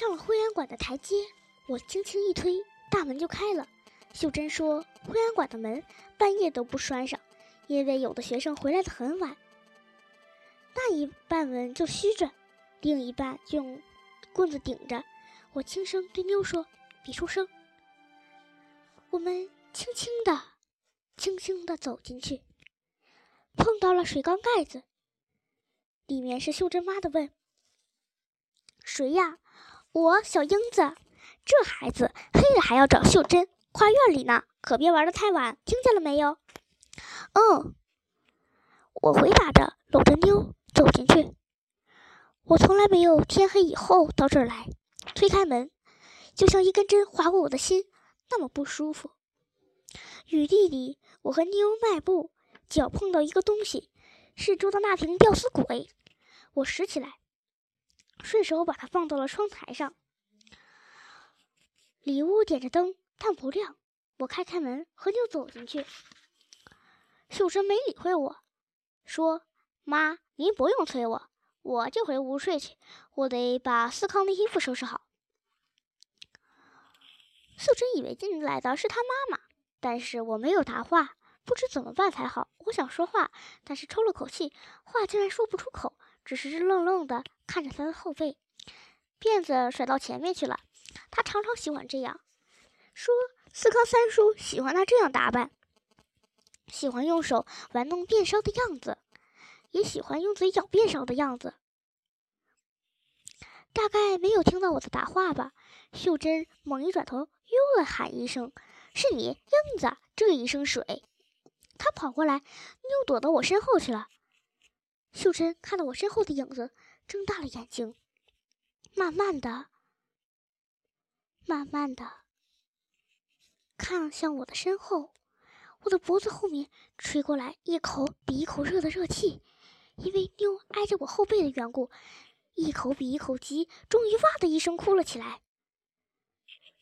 上了会员馆的台阶，我轻轻一推，大门就开了。秀珍说：“会员馆的门半夜都不拴上，因为有的学生回来的很晚。那一半门就虚着，另一半就用棍子顶着。”我轻声对妞说：“别出声。”我们轻轻的、轻轻的走进去，碰到了水缸盖子，里面是秀珍妈的问：“谁呀？”我小英子，这孩子黑了还要找秀珍，跨院里呢，可别玩的太晚，听见了没有？嗯，我回答着，搂着妞走进去。我从来没有天黑以后到这儿来，推开门，就像一根针划过我的心，那么不舒服。雨地里，我和妞迈步，脚碰到一个东西，是桌的那瓶吊死鬼，我拾起来。顺手把它放到了窗台上。里屋点着灯，但不亮。我开开门，和妞走进去。秀珍没理会我，说：“妈，您不用催我，我就回屋睡去。我得把思康的衣服收拾好。”秀珍以为进来的是她妈妈，但是我没有答话，不知怎么办才好。我想说话，但是抽了口气，话竟然说不出口。只是愣愣的看着他的后背，辫子甩到前面去了。他常常喜欢这样，说四康三叔喜欢他这样打扮，喜欢用手玩弄辫梢的样子，也喜欢用嘴咬辫梢的样子。大概没有听到我的答话吧？秀珍猛一转头，又喊一声：“是你，英子！”这一声水，他跑过来，又躲到我身后去了。秀珍看到我身后的影子，睁大了眼睛，慢慢的、慢慢的看向我的身后。我的脖子后面吹过来一口比一口热的热气，因为妞挨着我后背的缘故，一口比一口急，终于哇的一声哭了起来。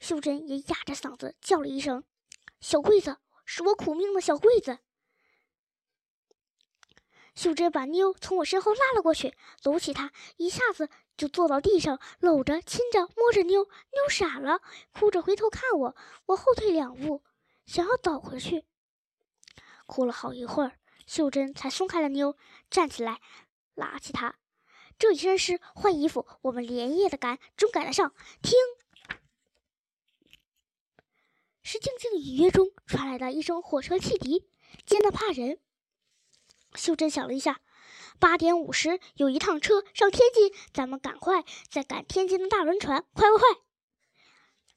秀珍也哑着嗓子叫了一声：“小桂子，是我苦命的小桂子。”秀珍把妞从我身后拉了过去，搂起她，一下子就坐到地上，搂着、亲着、摸着妞。妞傻了，哭着回头看我。我后退两步，想要倒回去，哭了好一会儿，秀珍才松开了妞，站起来，拉起她。这一身湿，换衣服，我们连夜的赶，终赶得上。听，是静静雨夜中传来的一声火车汽笛，尖的怕人。秀珍想了一下，八点五十有一趟车上天津，咱们赶快再赶天津的大轮船，快快快！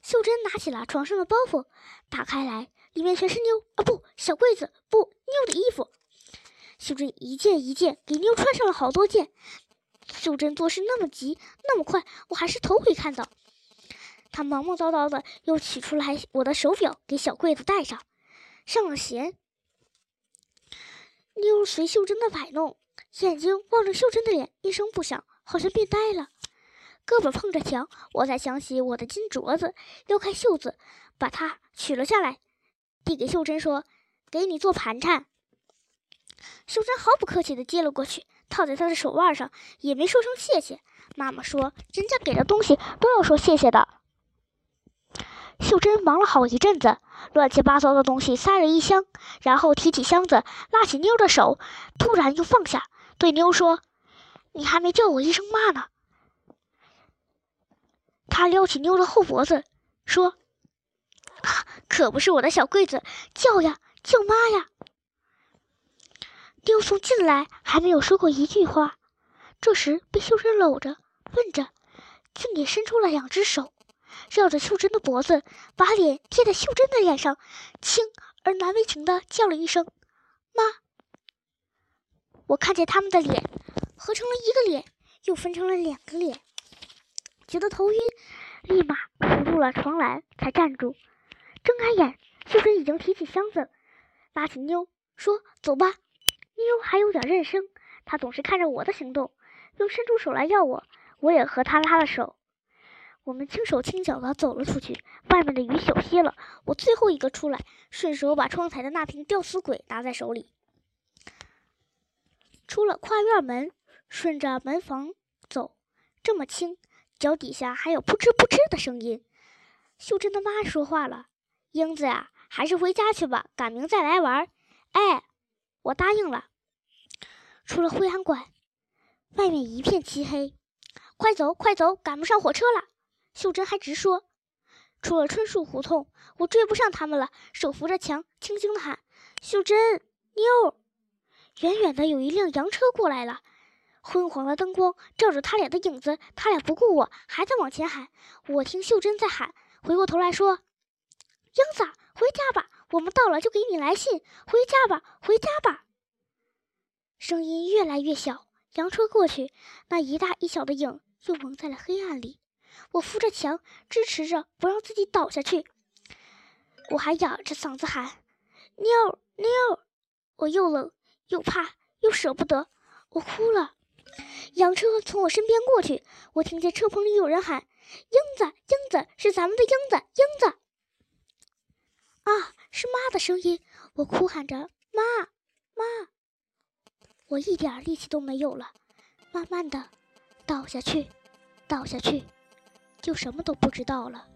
秀珍拿起了床上的包袱，打开来，里面全是妞啊，不，小柜子，不，妞的衣服。秀珍一件一件给妞穿上了好多件。秀珍做事那么急，那么快，我还是头回看到。她忙忙叨叨的又取出来我的手表，给小柜子戴上，上了弦。妞随秀珍的摆弄，眼睛望着秀珍的脸，一声不响，好像变呆了。胳膊碰着墙，我才想起我的金镯子，撩开袖子，把它取了下来，递给秀珍说：“给你做盘缠。”秀珍毫不客气地接了过去，套在她的手腕上，也没说声谢谢。妈妈说：“人家给的东西都要说谢谢的。”秀珍忙了好一阵子，乱七八糟的东西塞了一箱，然后提起箱子，拉起妞的手，突然又放下，对妞说：“你还没叫我一声妈呢。”他撩起妞的后脖子，说：“可不是我的小柜子，叫呀，叫妈呀！”妞从进来还没有说过一句话，这时被秀珍搂着，问着，竟也伸出了两只手。绕着秀珍的脖子，把脸贴在秀珍的脸上，轻而难为情地叫了一声“妈”。我看见他们的脸合成了一个脸，又分成了两个脸，觉得头晕，立马扶住了床栏，才站住。睁开眼，秀珍已经提起箱子，拉起妞说：“走吧。”妞还有点认生，她总是看着我的行动，又伸出手来要我，我也和她拉了手。我们轻手轻脚地走了出去，外面的雨小些了。我最后一个出来，顺手把窗台的那瓶吊死鬼拿在手里。出了跨院门，顺着门房走，这么轻，脚底下还有扑哧扑哧的声音。秀珍的妈说话了：“英子呀，还是回家去吧，赶明再来玩。”哎，我答应了。出了灰暗馆，外面一片漆黑，快走快走，赶不上火车了。秀珍还直说。出了春树胡同，我追不上他们了，手扶着墙，轻轻的喊：“秀珍，妞。”远远的有一辆洋车过来了，昏黄的灯光照着他俩的影子，他俩不顾我，还在往前喊。我听秀珍在喊，回过头来说：“英子，回家吧，我们到了就给你来信。回家吧，回家吧。”声音越来越小，洋车过去，那一大一小的影又蒙在了黑暗里。我扶着墙，支持着，不让自己倒下去。我还哑着嗓子喊：“妞妞！”我又冷。又怕又舍不得，我哭了。洋车从我身边过去，我听见车棚里有人喊：“英子，英子，是咱们的英子，英子！”啊，是妈的声音！我哭喊着：“妈，妈！”我一点力气都没有了，慢慢的倒下去，倒下去，就什么都不知道了。